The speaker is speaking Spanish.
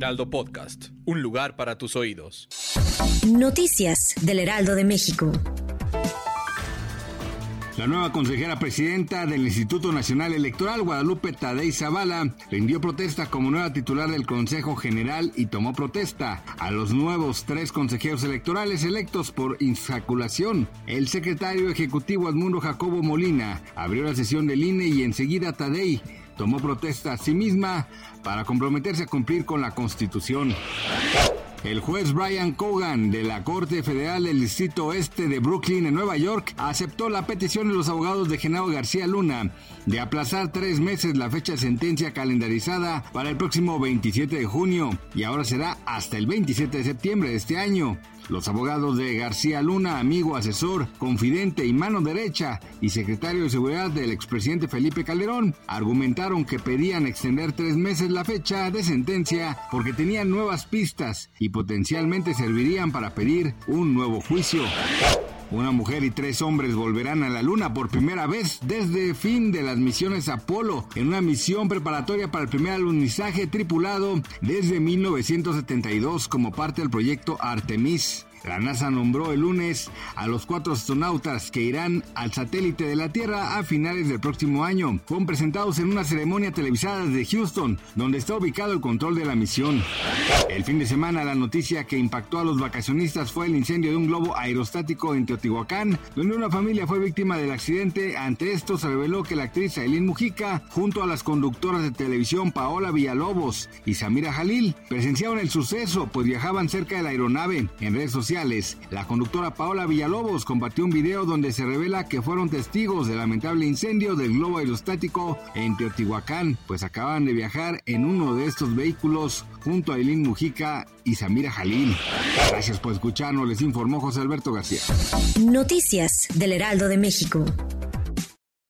Heraldo Podcast, un lugar para tus oídos. Noticias del Heraldo de México. La nueva consejera presidenta del Instituto Nacional Electoral, Guadalupe Tadei Zavala, rindió protesta como nueva titular del Consejo General y tomó protesta a los nuevos tres consejeros electorales electos por insaculación. El secretario ejecutivo Edmundo Jacobo Molina abrió la sesión del INE y enseguida Tadei tomó protesta a sí misma para comprometerse a cumplir con la Constitución. El juez Brian Cogan de la Corte Federal del Distrito Oeste de Brooklyn en Nueva York aceptó la petición de los abogados de Genaro García Luna de aplazar tres meses la fecha de sentencia calendarizada para el próximo 27 de junio y ahora será hasta el 27 de septiembre de este año. Los abogados de García Luna, amigo, asesor, confidente y mano derecha y secretario de seguridad del expresidente Felipe Calderón, argumentaron que pedían extender tres meses la fecha de sentencia porque tenían nuevas pistas y potencialmente servirían para pedir un nuevo juicio. Una mujer y tres hombres volverán a la Luna por primera vez desde fin de las misiones Apolo, en una misión preparatoria para el primer alunizaje tripulado desde 1972 como parte del proyecto Artemis. La NASA nombró el lunes a los cuatro astronautas que irán al satélite de la Tierra a finales del próximo año. Fueron presentados en una ceremonia televisada desde Houston, donde está ubicado el control de la misión. El fin de semana la noticia que impactó a los vacacionistas fue el incendio de un globo aerostático en Teotihuacán, donde una familia fue víctima del accidente. Ante esto se reveló que la actriz Aileen Mujica, junto a las conductoras de televisión Paola Villalobos y Samira Jalil, presenciaron el suceso, pues viajaban cerca de la aeronave. En redes la conductora Paola Villalobos compartió un video donde se revela que fueron testigos del lamentable incendio del globo aerostático en Teotihuacán, pues acaban de viajar en uno de estos vehículos junto a Eileen Mujica y Samira Jalil. Gracias por escucharnos, les informó José Alberto García. Noticias del Heraldo de México.